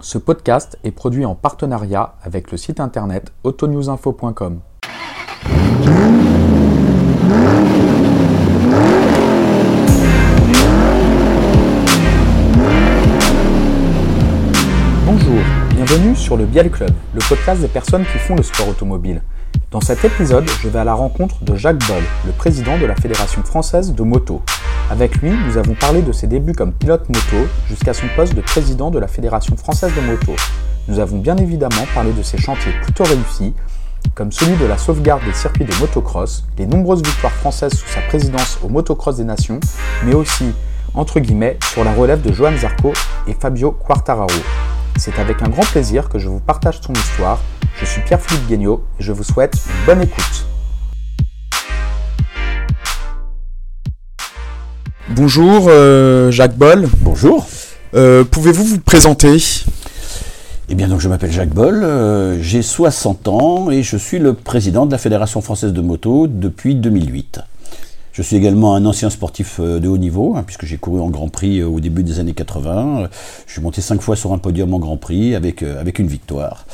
Ce podcast est produit en partenariat avec le site internet autonewsinfo.com. Bonjour, bienvenue sur le Biel Club, le podcast des personnes qui font le sport automobile. Dans cet épisode, je vais à la rencontre de Jacques Boll, le président de la Fédération française de moto. Avec lui, nous avons parlé de ses débuts comme pilote moto jusqu'à son poste de président de la Fédération française de moto. Nous avons bien évidemment parlé de ses chantiers plutôt réussis, comme celui de la sauvegarde des circuits de motocross, les nombreuses victoires françaises sous sa présidence au motocross des nations, mais aussi, entre guillemets, sur la relève de Johan Zarco et Fabio Quartararo. C'est avec un grand plaisir que je vous partage son histoire. Je suis Pierre-Philippe Guignot et je vous souhaite une bonne écoute. Bonjour euh, Jacques Boll. Bonjour. Euh, Pouvez-vous vous présenter? Eh bien, donc je m'appelle Jacques Boll, euh, j'ai 60 ans et je suis le président de la Fédération française de moto depuis 2008. Je suis également un ancien sportif de haut niveau, hein, puisque j'ai couru en Grand Prix au début des années 80. Euh, Je suis monté cinq fois sur un podium en Grand Prix avec, avec une victoire.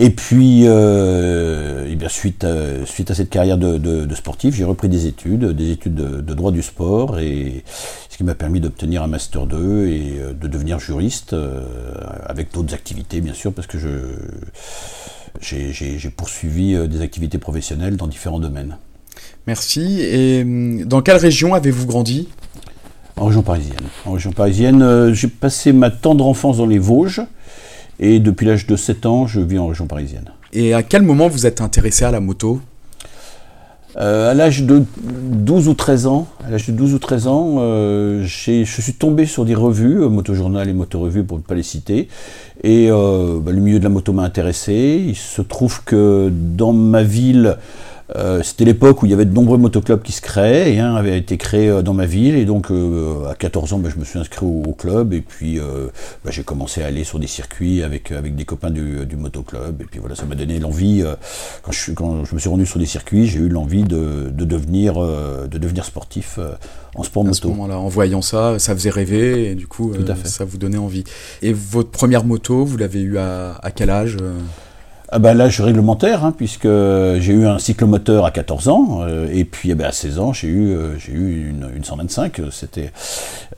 Et puis, euh, eh bien, suite, à, suite à cette carrière de, de- de sportif, j'ai repris des études, des études de, de droit du sport, et ce qui m'a permis d'obtenir un Master 2 et euh, de devenir juriste, euh, avec d'autres activités, bien sûr, parce que je j'ai- j'ai j'ai poursuivi des activités professionnelles dans différents domaines. Merci. Et hum, dans quelle région avez-vous grandi? En région parisienne. En région parisienne, j'ai passé ma tendre enfance dans les Vosges, et depuis l'âge de 7 ans, je vis en région parisienne. Et à quel moment vous êtes intéressé à la moto? Euh, à l'âge de 12 ou 13 ans, à l'âge de 12 ou 13 ans, euh, je suis tombé sur des revues, euh, Motojournal et Motorevue pour ne pas les citer, et euh, bah, le milieu de la moto m'a intéressé. Il se trouve que dans ma ville, euh, c'était l'époque où il y avait de nombreux motoclubs qui se créaient, et un avait été créé euh, dans ma ville, et donc euh, à 14 ans, bah, je me suis inscrit au, au club, et puis bah, j'ai commencé à aller sur des circuits avec, avec des copains du, du motoclub, et puis voilà, ça m'a donné l'envie, quand, je, suis- quand je me suis rendu sur des circuits, j'ai eu l'envie de, de devenir, de devenir sportif en sport à ce moto. moment-là En voyant ça, ça faisait rêver et du coup, ça vous donnait envie. Et votre première moto, vous l'avez eue à, à quel âge Ah bah l'âge réglementaire, hein, puisque j'ai eu un cyclomoteur à 14 ans, euh, et puis eh ben, à 16 ans, j'ai eu, euh, j'ai eu une, une 125. euh, C'était,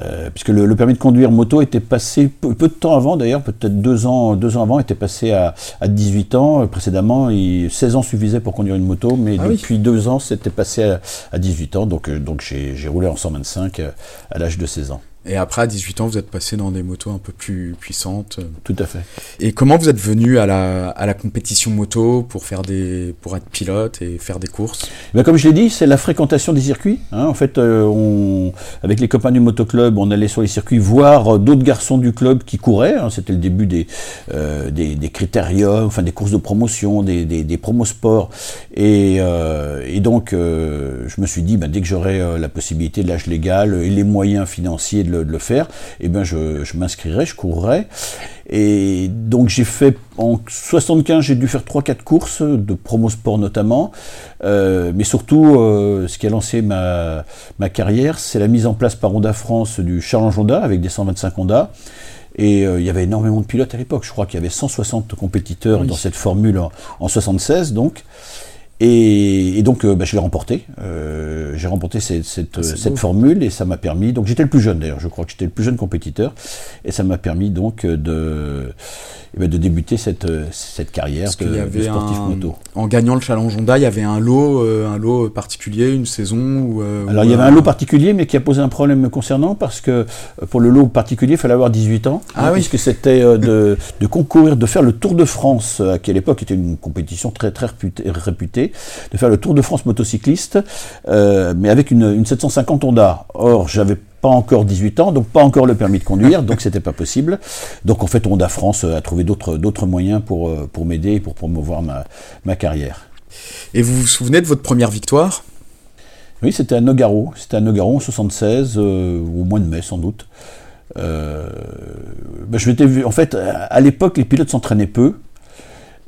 euh, puisque le, le permis de conduire moto était passé peu, peu de temps avant, d'ailleurs, peut-être deux ans, deux ans avant, était passé à, à 18 ans. Précédemment, il, 16 ans suffisait pour conduire une moto, mais Ah oui. depuis deux ans, c'était passé à, à 18 ans. Donc, donc j'ai, roulé en 125 euh, à l'âge de 16 ans. Et après, à 18 ans, vous êtes passé dans des motos un peu plus puissantes. Tout à fait. Et comment vous êtes venu à la, à la compétition moto pour faire des, pour être pilote et faire des courses? Ben, comme je l'ai dit, c'est la fréquentation des circuits. hein. En fait, euh, on, avec les copains du motoclub, on allait sur les circuits voir euh, d'autres garçons du club qui couraient. hein. C'était le début des, euh, des, des critériums, enfin des courses de promotion, des, des, des promosports. Et, euh, et donc, je me suis dit, ben, dès que j'aurai la possibilité de l'âge légal et les moyens financiers de le, de le faire, eh ben, je, je m'inscrirai, je courrai. Et donc j'ai fait en 75, j'ai dû faire 3-4 courses de promo sport notamment, Euh, mais surtout euh, ce qui a lancé ma, ma carrière, c'est la mise en place par Honda France du Challenge Honda avec des 125 Honda. Et euh, il y avait énormément de pilotes à l'époque. Je crois qu'il y avait 160 compétiteurs Oui. dans cette formule en, en 76 donc. Et, et donc, euh, bah, je l'ai remporté. Euh, j'ai remporté cette, cette, Ah, cette formule et ça m'a permis. Donc, j'étais le plus jeune d'ailleurs. Je crois que j'étais le plus jeune compétiteur et ça m'a permis donc euh, de, eh ben, de débuter cette, cette carrière Parce de, y de sportif un, moto. en gagnant le Challenge Honda, il y avait un lot, euh, un lot particulier, une saison où, euh, Alors, où, il y avait euh, un lot particulier, mais qui a posé un problème me concernant parce que pour le lot particulier, il fallait avoir 18 ans. Ah hein, oui. Puisque c'était de, de concourir, de faire le Tour de France, qui à l'époque était une compétition très très réputée, réputée, de faire le Tour de France motocycliste, euh, mais avec une, une 750 Honda. Or, j'avais pas encore 18 ans, donc pas encore le permis de conduire, donc c'était pas possible. Donc en fait, Honda France euh, a trouvé d'autres d'autres moyens pour, euh, pour m'aider et pour promouvoir ma, ma carrière. Et vous vous souvenez de votre première victoire? Oui, c'était à Nogaro. C'était à Nogaro en 76, euh, au mois de mai sans doute. Euh, ben, je m'étais vu. En fait, à l'époque, les pilotes s'entraînaient peu.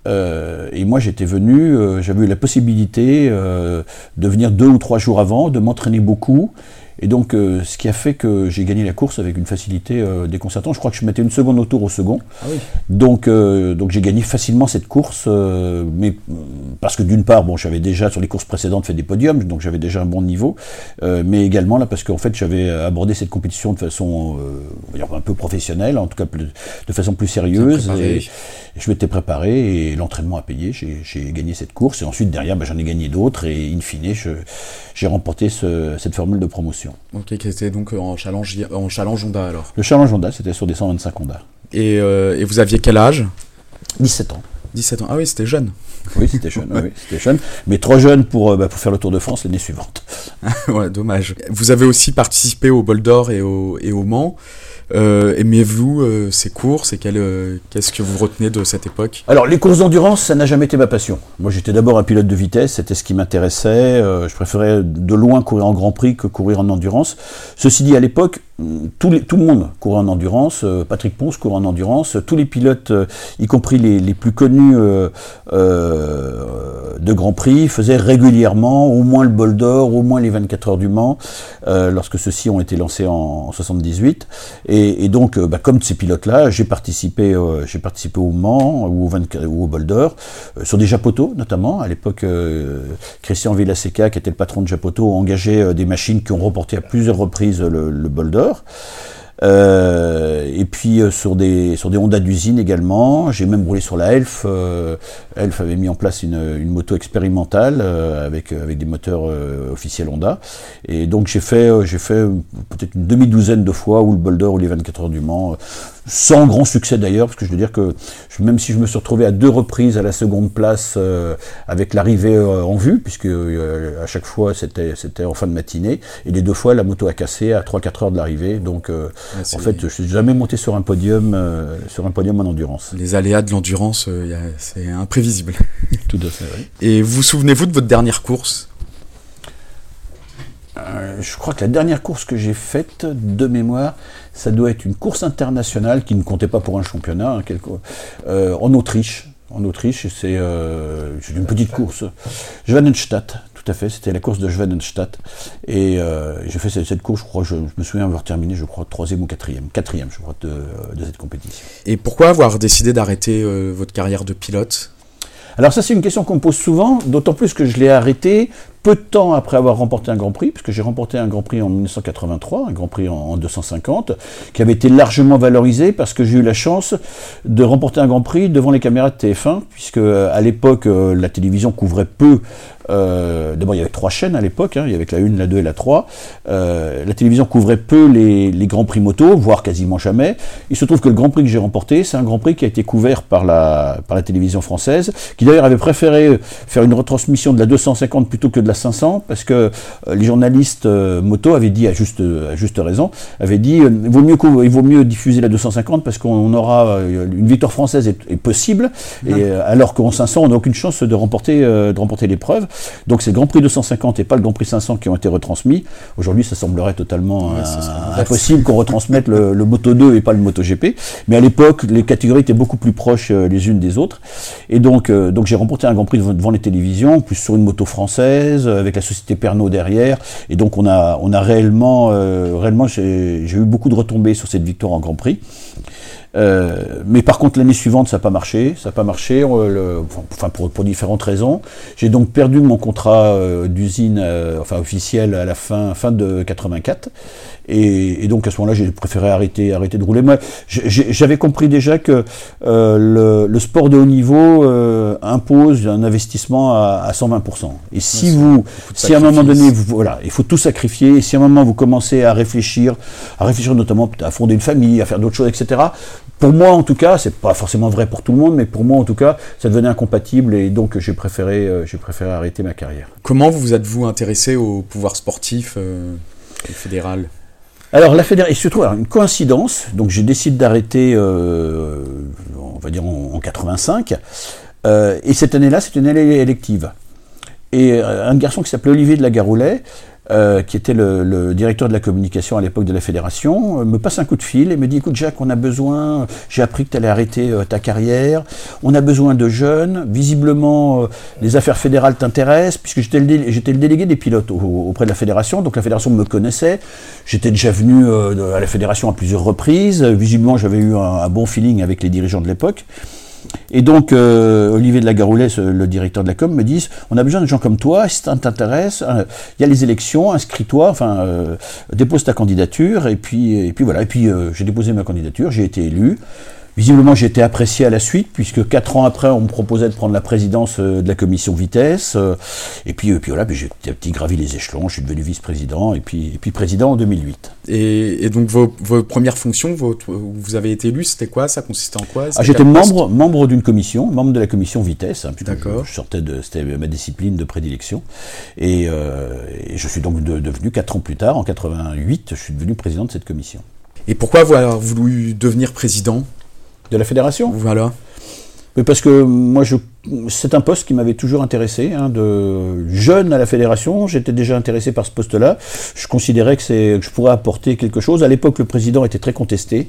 Euh, et moi, j'étais venu, euh, j'avais eu la possibilité euh, de venir deux ou trois jours avant, de m'entraîner beaucoup. Et donc, euh, ce qui a fait que j'ai gagné la course avec une facilité euh, déconcertante. Je crois que je mettais une seconde au tour au second. Ah oui. Donc, euh, donc j'ai gagné facilement cette course, mais parce que d'une part, bon, j'avais déjà sur les courses précédentes fait des podiums, donc j'avais déjà un bon niveau, mais également là parce qu'en fait j'avais abordé cette compétition de façon on va dire un peu professionnelle, en tout cas plus- de façon plus sérieuse. préparé. Et, et je m'étais préparé et l'entraînement a payé. J'ai gagné cette course et ensuite derrière, ben, j'en ai gagné d'autres et in fine, j'ai remporté ce- cette formule de promotion. Ok, qui était donc en challenge, en challenge Honda alors. Le challenge Honda, c'était sur des 125 Honda. Et, euh, et vous aviez quel âge? 17 ans. 17 ans. Ah oui, c'était jeune. Oui, c'était jeune, oui, oui, c'était jeune, mais trop jeune pour, euh, bah, pour faire le Tour de France l'année suivante. ouais, dommage. Vous avez aussi participé au Bol d'Or et au, et au Mans. Euh, Aimez-vous euh, ces courses et euh, qu'est-ce que vous retenez de cette époque? Alors, les courses d'endurance, ça n'a jamais été ma passion. Moi, j'étais d'abord un pilote de vitesse, c'était ce qui m'intéressait. je préférais de loin courir en Grand Prix que courir en endurance. Ceci dit, à l'époque, tout, tout le monde courait en endurance. euh, Patrick Ponce courait en endurance. Tous les pilotes, euh, y compris les, les plus connus euh, de Grand Prix, faisaient régulièrement au moins le bol d'or, au moins les 24 heures du Mans, lorsque ceux-ci ont été lancés en, en 78. Et, donc, bah, comme ces pilotes-là, j'ai participé, participé au Mans ou au, 24 ou au Bol d'Or, sur des Japoto notamment. À l'époque, Christian Villaseca, qui était le patron de Japoto, engageait euh, des machines qui ont remporté à plusieurs reprises le, le Bol d'Or. Euh, et puis euh, sur des sur des Honda d'usine également. J'ai même roulé sur la Elf. Euh, Elf avait mis en place une, une moto expérimentale avec avec des moteurs officiels Honda. Et donc j'ai fait j'ai fait peut-être une demi douzaine de fois ou le Boulder ou les 24 heures du Mans, sans grand succès d'ailleurs, parce que je veux dire que je- même si je me suis retrouvé à deux reprises à la seconde place euh, avec l'arrivée euh, en vue, puisque euh, à chaque fois c'était c'était en fin de matinée, et les deux fois la moto a cassé à 3-4 heures de l'arrivée. Donc euh, c'est en fait je suis jamais monté sur un podium euh, sur un podium en endurance. Les aléas de l'endurance, euh, c'est imprévisible. Tout à fait. oui. Et vous souvenez-vous de votre dernière course? Euh, je crois que la dernière course que j'ai faite de mémoire, ça doit être une course internationale qui ne comptait pas pour un championnat, hein, quelque- euh, en Autriche. En Autriche, c'est euh, c'est une petite course. Schwanenstadt, tout à fait, c'était la course de Schwanenstadt. Et j'ai fait cette, cette course, je crois, je, je me souviens avoir terminé, je crois, troisième ou quatrième. Quatrième, je crois, de, de cette compétition. Et pourquoi avoir décidé d'arrêter votre carrière de pilote? Alors ça c'est une question qu'on me pose souvent, d'autant plus que je l'ai arrêté peu de temps après avoir remporté un Grand Prix, puisque j'ai remporté un Grand Prix en 1983, un Grand Prix en, en 250, qui avait été largement valorisé parce que j'ai eu la chance de remporter un Grand Prix devant les caméras de TF1, puisque euh, à l'époque euh, la télévision couvrait peu. Euh, D'abord il y avait trois chaînes à l'époque, hein, il y avait la 1, la 2 et la 3. Euh, la télévision couvrait peu les, les Grands Prix moto, voire quasiment jamais. Il se trouve que le Grand Prix que j'ai remporté, c'est un Grand Prix qui a été couvert par la, par la télévision française, qui d'ailleurs avait préféré faire une retransmission de la 250 plutôt que de la 500, parce que euh, les journalistes euh, moto avaient dit, à juste, à juste raison, avaient dit, euh, il, vaut mieux il vaut mieux diffuser la 250 parce qu'on aura euh, une victoire française est, est possible, et, euh, alors qu'en 500, on n'a aucune chance de remporter, euh, de remporter l'épreuve. Donc c'est le Grand Prix 250 et pas le Grand Prix 500 qui ont été retransmis. Aujourd'hui, ça semblerait totalement Ouais, euh, impossible qu'on retransmette le, le Moto 2 et pas le Moto GP. Mais à l'époque, les catégories étaient beaucoup plus proches euh, les unes des autres. Et donc, euh, donc j'ai remporté un Grand Prix devant, devant les télévisions, plus sur une moto française, euh, avec la société Pernod derrière. Et donc on a, réellement, euh, réellement j'ai eu beaucoup de retombées sur cette victoire en Grand Prix. Euh, mais par contre, l'année suivante, ça n'a pas marché. Ça n'a pas marché, euh, le- enfin pour, pour différentes raisons. J'ai donc perdu mon contrat euh, d'usine, euh, enfin officiel, à la fin, fin de 84. Et, et donc à ce moment-là, j'ai préféré arrêter, arrêter de rouler. Moi, j'avais compris déjà que euh, le, le sport de haut niveau euh, impose un investissement à, à 120%. Et si vous, si à un moment donné, vous, voilà, il faut tout sacrifier. Et si à un moment vous commencez à réfléchir, à réfléchir notamment à fonder une famille, à faire d'autres choses, etc. Pour moi, en tout cas, c'est pas forcément vrai pour tout le monde, mais pour moi, en tout cas, ça devenait incompatible et donc j'ai préféré, euh, j'ai préféré arrêter ma carrière. Comment vous êtes-vous intéressé au pouvoir sportif euh, fédéral? Alors la fédération, et surtout alors, une coïncidence, donc j'ai décidé d'arrêter, euh, on va dire en, en 85, euh, et cette année-là, c'est une année élective. Et un garçon qui s'appelait Olivier de la Garoulet euh, qui était le, directeur de la communication à l'époque de la fédération, euh, me passe un coup de fil et me dit écoute Jacques, on a besoin, j'ai appris que tu allais arrêter ta carrière, on a besoin de jeunes, visiblement les affaires fédérales t'intéressent, puisque j'étais le, le, délégué des pilotes auprès de la fédération, donc la fédération me connaissait, j'étais déjà venu à la fédération à plusieurs reprises, visiblement j'avais eu un bon feeling avec les dirigeants de l'époque. Et donc, euh, Olivier de la Garoulet, le directeur de la com, me dit on a besoin de gens comme toi, si ça t'intéresse, euh, il y a les élections, inscris-toi, enfin, euh, dépose ta candidature, et puis voilà. Et puis, j'ai déposé ma candidature, j'ai été élu. Visiblement, j'ai été apprécié à la suite, puisque quatre ans après, on me proposait de prendre la présidence euh, de la commission vitesse. Euh, et puis, et puis voilà, j'ai petit gravi les échelons, je suis devenu vice-président, et puis, et puis président en 2008. Et, donc, vos, premières fonctions, vous avez été élu, c'était quoi? Ça consistait en quoi? Ah, J'étais membre, membre d'une commission, membre de la commission vitesse. Hein, D'accord. Je, sortais de, c'était ma discipline de prédilection. Et, euh, je suis donc devenu, quatre ans plus tard, en 88, je suis devenu président de cette commission. Et pourquoi avoir voulu devenir président? De la fédération. Voilà. Mais parce que moi, je c'est un poste qui m'avait toujours intéressé. Hein, de jeune à la fédération, j'étais déjà intéressé par ce poste-là. Je considérais que, c'est, que je pourrais apporter quelque chose. À l'époque, le président était très contesté.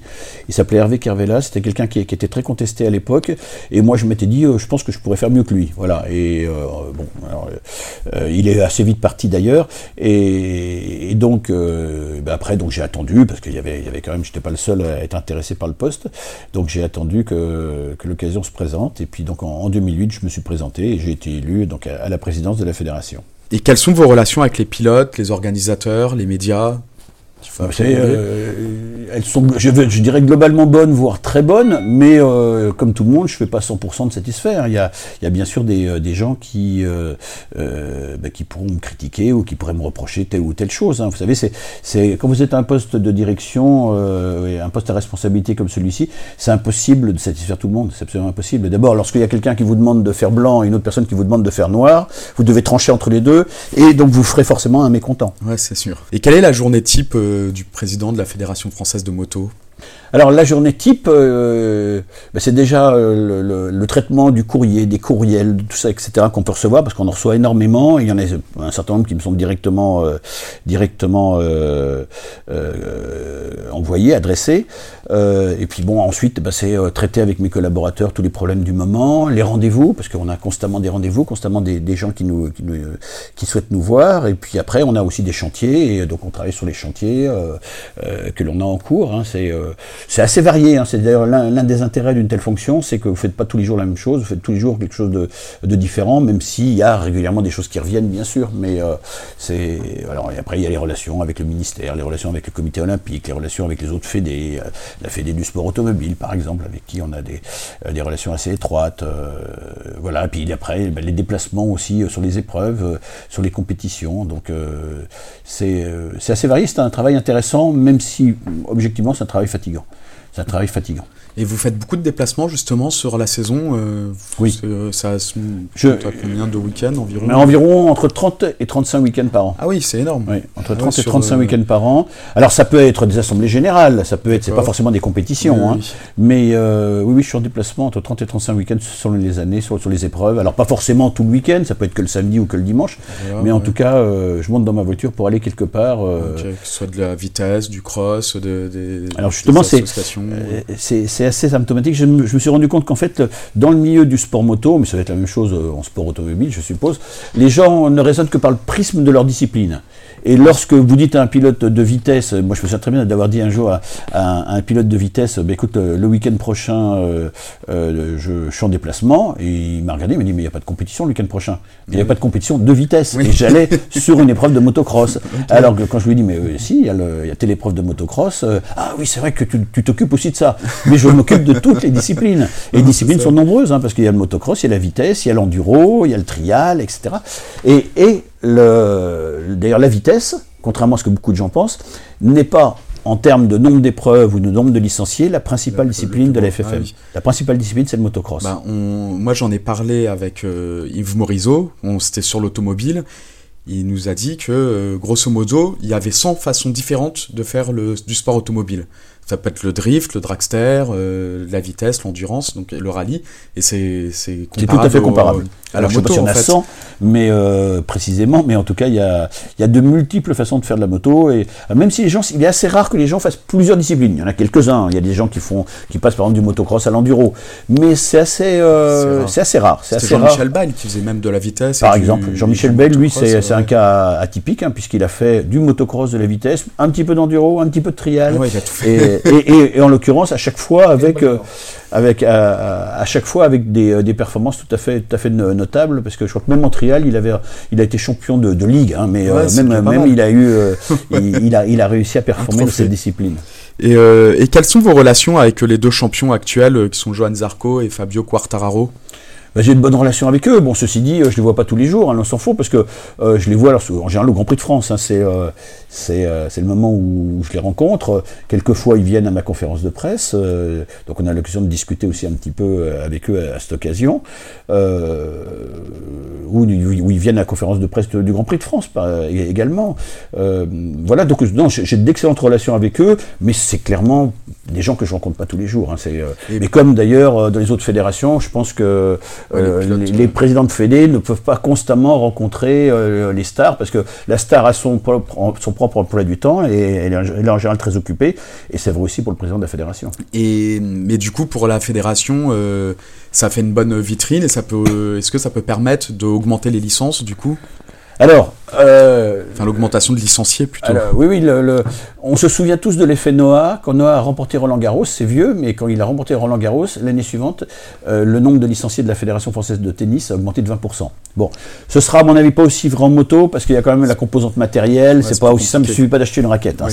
Il s'appelait Hervé Kervela. C'était quelqu'un qui, était très contesté à l'époque. Et moi, je m'étais dit, euh, je pense que je pourrais faire mieux que lui. Voilà. Et euh, bon, euh, il est assez vite parti d'ailleurs. Et, donc, ben après, donc j'ai attendu parce qu'il y avait, quand même, j'étais pas le seul à être intéressé par le poste. Donc j'ai attendu que, l'occasion se présente. Et puis donc en 2008 je me suis présenté et j'ai été élu donc, à la présidence de la fédération. Et quelles sont vos relations avec les pilotes, les organisateurs, les médias? Euh, elles sont, je, je, dirais globalement bonnes, voire très bonnes, mais euh, comme tout le monde, je ne fais pas 100% de satisfaire. Il y a, il y a bien sûr des, euh, des gens qui, euh, euh, bah, qui pourront me critiquer ou qui pourraient me reprocher telle ou telle chose. Hein. Vous savez, c'est, quand vous êtes à un poste de direction, un poste à responsabilité comme celui-ci, c'est impossible de satisfaire tout le monde. C'est absolument impossible. D'abord, lorsqu'il y a quelqu'un qui vous demande de faire blanc et une autre personne qui vous demande de faire noir, vous devez trancher entre les deux, et donc vous ferez forcément un mécontent. Ouais, c'est sûr. Et quelle est la journée type du président de la Fédération française de moto alors la journée type, euh, ben, c'est déjà euh, le, traitement du courrier, des courriels, tout ça, etc. qu'on peut recevoir, parce qu'on en reçoit énormément. Il y en a un certain nombre qui me sont directement, euh, directement envoyés, adressés. Et puis bon, ensuite, ben, c'est traiter avec mes collaborateurs tous les problèmes du moment, les rendez-vous, parce qu'on a constamment des rendez-vous, constamment des, gens qui nous, qui, souhaitent nous voir. Et puis après, on a aussi des chantiers, et donc on travaille sur les chantiers que l'on a en cours. Hein. c'est assez varié. Hein. C'est d'ailleurs l'un des intérêts d'une telle fonction, c'est que vous ne faites pas tous les jours la même chose, vous faites tous les jours quelque chose de, différent, même s'il y a régulièrement des choses qui reviennent, bien sûr. Mais euh, c'est alors après il y a les relations avec le ministère, les relations avec le comité olympique, les relations avec les autres fédés, euh, la fédé du sport automobile par exemple, avec qui on a des, euh, relations assez étroites. voilà. Et puis après ben, les déplacements aussi sur les épreuves, sur les compétitions. Donc c'est assez varié. C'est un travail intéressant, même si objectivement c'est un travail fatigant. C'est un travail fatigant. Et vous faites beaucoup de déplacements justement sur la saison euh, Oui. Ça je, combien de week-ends environ Environ entre 30 et 35 week-ends par an. Ah oui, c'est énorme. Oui, entre 30 et 35 euh, week-ends par an. Alors ça peut être des assemblées générales, ça peut être, c'est pas forcément des compétitions, hein. mais euh, oui, oui, je suis en déplacement entre 30 et 35 week-ends selon les années, sur, sur, les épreuves. Alors pas forcément tout le week-end, ça peut être que le samedi ou que le dimanche, mais en tout cas, je monte dans ma voiture pour aller quelque part. que ce soit de la vitesse, du cross, de, des, Alors justement, c'est c'est assez symptomatique. Je me, suis rendu compte qu'en fait, dans le milieu du sport moto, mais ça va être la même chose euh, en sport automobile, je suppose, les gens ne raisonnent que par le prisme de leur discipline. Et lorsque vous dites à un pilote de vitesse, moi je me souviens très bien d'avoir dit un jour à, un, pilote de vitesse, bah, écoute, euh, le week-end prochain, euh, je, suis en déplacement, et il m'a regardé, il m'a dit, mais il n'y a pas de compétition le week-end prochain. Il n'y a pas de compétition de vitesse. Et j'allais sur une épreuve de motocross. Alors que quand je lui ai dit, mais si, il y, a telle épreuve de motocross, ah oui, c'est vrai que tu t'occupes aussi de ça. Mais je m'occupe de toutes les disciplines. Et les disciplines sont nombreuses, hein, parce qu'il y a le motocross, il y a la vitesse, il y a l'enduro, il y a le trial, etc. Et, et d'ailleurs, la vitesse, contrairement à ce que beaucoup de gens pensent, n'est pas en termes de nombre d'épreuves ou de nombre de licenciés, la principale discipline de la FFM. Ah la principale discipline, c'est le motocross. Bah, moi, j'en ai parlé avec euh, Yves Morisot, c'était sur l'automobile. Il nous a dit que, euh, grosso modo, il y avait 100 façons différentes de faire le, du sport automobile. Ça peut être le drift, le dragster, euh, la vitesse, l'endurance, donc le rallye, et c'est c'est tout à fait comparable. Alors, je ne sais pas si on a 100, mais euh, précisément, mais en tout cas, il y a, y a, de multiples façons de faire de la moto. Et euh, même si les gens, il est assez rare que les gens fassent plusieurs disciplines. Il y en a quelques-uns. Il y a des gens qui font, qui passent par exemple du motocross à l'enduro, mais c'est assez, euh, c'est assez rare. C'est Jean-Michel Bayle qui faisait même de la vitesse. Par exemple, Jean-Michel Bayle, lui, c'est un cas atypique hein, puisqu'il a fait du motocross, de la vitesse, un petit peu d'enduro, un petit peu de trial, ah et, et, et, en l'occurrence à chaque fois avec avec à, chaque fois avec des, des, performances tout à fait tout à fait notables parce que je crois que même en trial il avait il a été champion de, de ligue hein, mais euh, même même il a eu euh, il, a il a réussi à performer dans cette discipline. Et, euh, et, quelles sont vos relations avec les deux champions actuels qui sont Johan Zarco et Fabio Quartararo? Bah, j'ai une bonne relation avec eux. Bon, ceci dit, je les vois pas tous les jours, hein, on s'en fout, parce que je les vois alors, en général au Grand Prix de France. Hein, c'est euh, c'est le moment où, je les rencontre. Quelquefois, ils viennent à ma conférence de presse, euh, donc on a l'occasion de discuter aussi un petit peu euh, avec eux à, cette occasion, ou, ils viennent à la conférence de presse du Grand Prix de France également. voilà, donc j'ai d'excellentes relations avec eux, mais c'est clairement des gens que je rencontre pas tous les jours. Hein, mais comme d'ailleurs dans les autres fédérations, je pense que les, présidents de fédé ne peuvent pas constamment rencontrer les stars, parce que la star a son propre, son propre emploi du temps et elle est en général très occupée. Et c'est vrai aussi pour le président de la fédération. Et, mais du coup, pour la fédération, euh, ça fait une bonne vitrine et ça peut, est-ce que ça peut permettre d'augmenter les licences du coup? Alors, euh, enfin l'augmentation de licenciés plutôt. oui, oui, le, on se souvient tous de l'effet Noah quand Noah a remporté Roland Garros. C'est vieux, mais quand il a remporté Roland Garros l'année suivante, euh, le nombre de licenciés de la fédération française de tennis a augmenté de 20%. Bon, ce sera à mon avis pas aussi vrai en moto parce qu'il y a quand même la composante matérielle. c'est pas aussi simple. Il ne suffit pas d'acheter une raquette. Hein,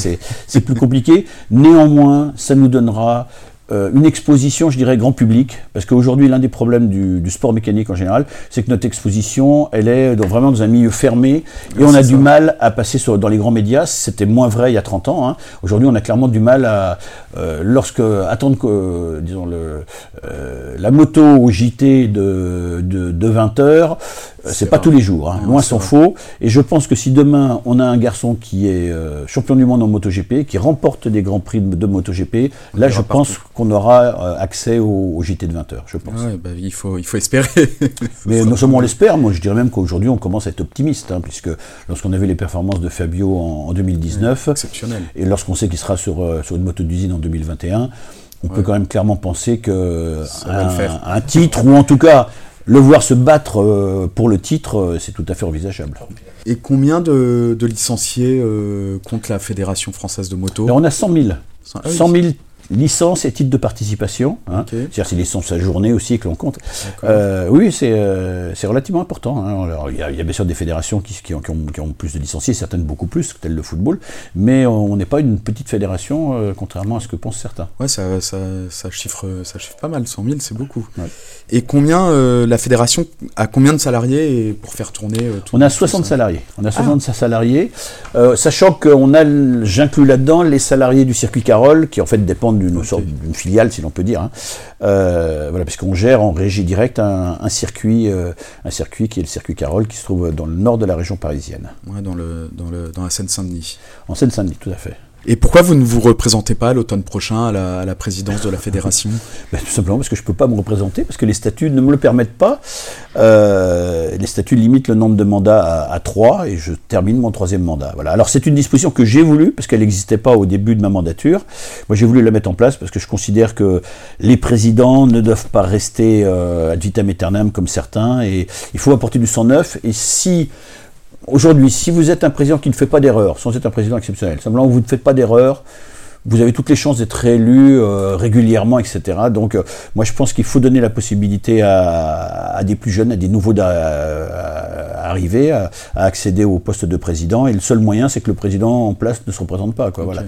C'est plus compliqué. Néanmoins, ça nous donnera euh, une exposition, je dirais, grand public, parce qu'aujourd'hui, l'un des problèmes du, sport mécanique en général, c'est que notre exposition, elle est vraiment dans un milieu fermé, et on a du mal à passer sur, dans les grands médias. C'était moins vrai il y a 30 ans. Hein. Aujourd'hui, on a clairement du mal à, euh, lorsque, attendre que, disons, le, euh, la moto au JT de, de, de 20 heures, c'est pas tous les jours, hein. loin s'en faut. Et je pense que si demain on a un garçon qui est champion du monde en MotoGP, qui remporte des grands prix de, MotoGP, là je pense qu'on aura euh, accès au, JT de 20 heures. Je pense. Bah, il faut il faut espérer. Mais non seulement on l'espère, moi je dirais même qu'aujourd'hui on commence à être optimiste, hein, puisque lorsqu'on a vu les performances de Fabio en, 2019, exceptionnel. et lorsqu'on sait qu'il sera sur sur une moto d'usine en 2021 on peut quand même clairement penser que un, titre, ou en tout cas le voir se battre euh, pour le titre, euh, c'est tout à fait envisageable. Et combien de, licenciés euh, compte la Fédération française de moto? On a 100 000. 100 000 licence et titre de participation. Hein. C'est-à-dire c'est licence à journée aussi que l'on compte. Euh, oui, euh, c'est relativement important. Hein. il, y a, bien sûr des fédérations qui, qui, ont, qui, ont, plus de licenciés, certaines beaucoup plus, tel le football, mais on n'est pas une petite fédération, euh, contrairement à ce que pensent certains. Ouais, ça, ça, ça, chiffre, ça chiffre pas mal, 100 000, c'est beaucoup. Et combien, la fédération a combien de salariés pour faire tourner tout On a 60 salariés. On a 60 ah. salariés, sachant qu'on a, j'inclus là-dedans les salariés du circuit Carole, qui en fait dépendent d'une sorte d'une filiale, si l'on peut dire. Hein. Euh, voilà, puisqu'on gère en régie directe un, circuit, euh, un circuit qui est le circuit Carole, qui se trouve dans le nord de la région parisienne. Ouais, dans le, dans le, dans la Seine-Saint-Denis. En Seine-Saint-Denis, tout à fait. Et pourquoi vous ne vous représentez pas l'automne prochain à la, présidence de la fédération ben, Tout simplement parce que je ne peux pas me représenter, parce que les statuts ne me le permettent pas. Euh, les statuts limitent le nombre de mandats à, trois, et je termine mon troisième mandat. Voilà. Alors c'est une disposition que j'ai voulu, parce qu'elle n'existait pas au début de ma mandature. Moi j'ai voulu la mettre en place parce que je considère que les présidents ne doivent pas rester euh, ad vitam aeternam comme certains, et il faut apporter du sang neuf. Et si Aujourd'hui, si vous êtes un président qui ne fait pas d'erreur, sans être un président exceptionnel, simplement vous ne faites pas d'erreur, vous avez toutes les chances d'être élu euh, régulièrement, etc. Donc, euh, moi, je pense qu'il faut donner la possibilité à, des plus jeunes, à des nouveaux d'arriver, à, à, accéder au poste de président. Et le seul moyen, c'est que le président en place ne se représente pas. Quoi, voilà.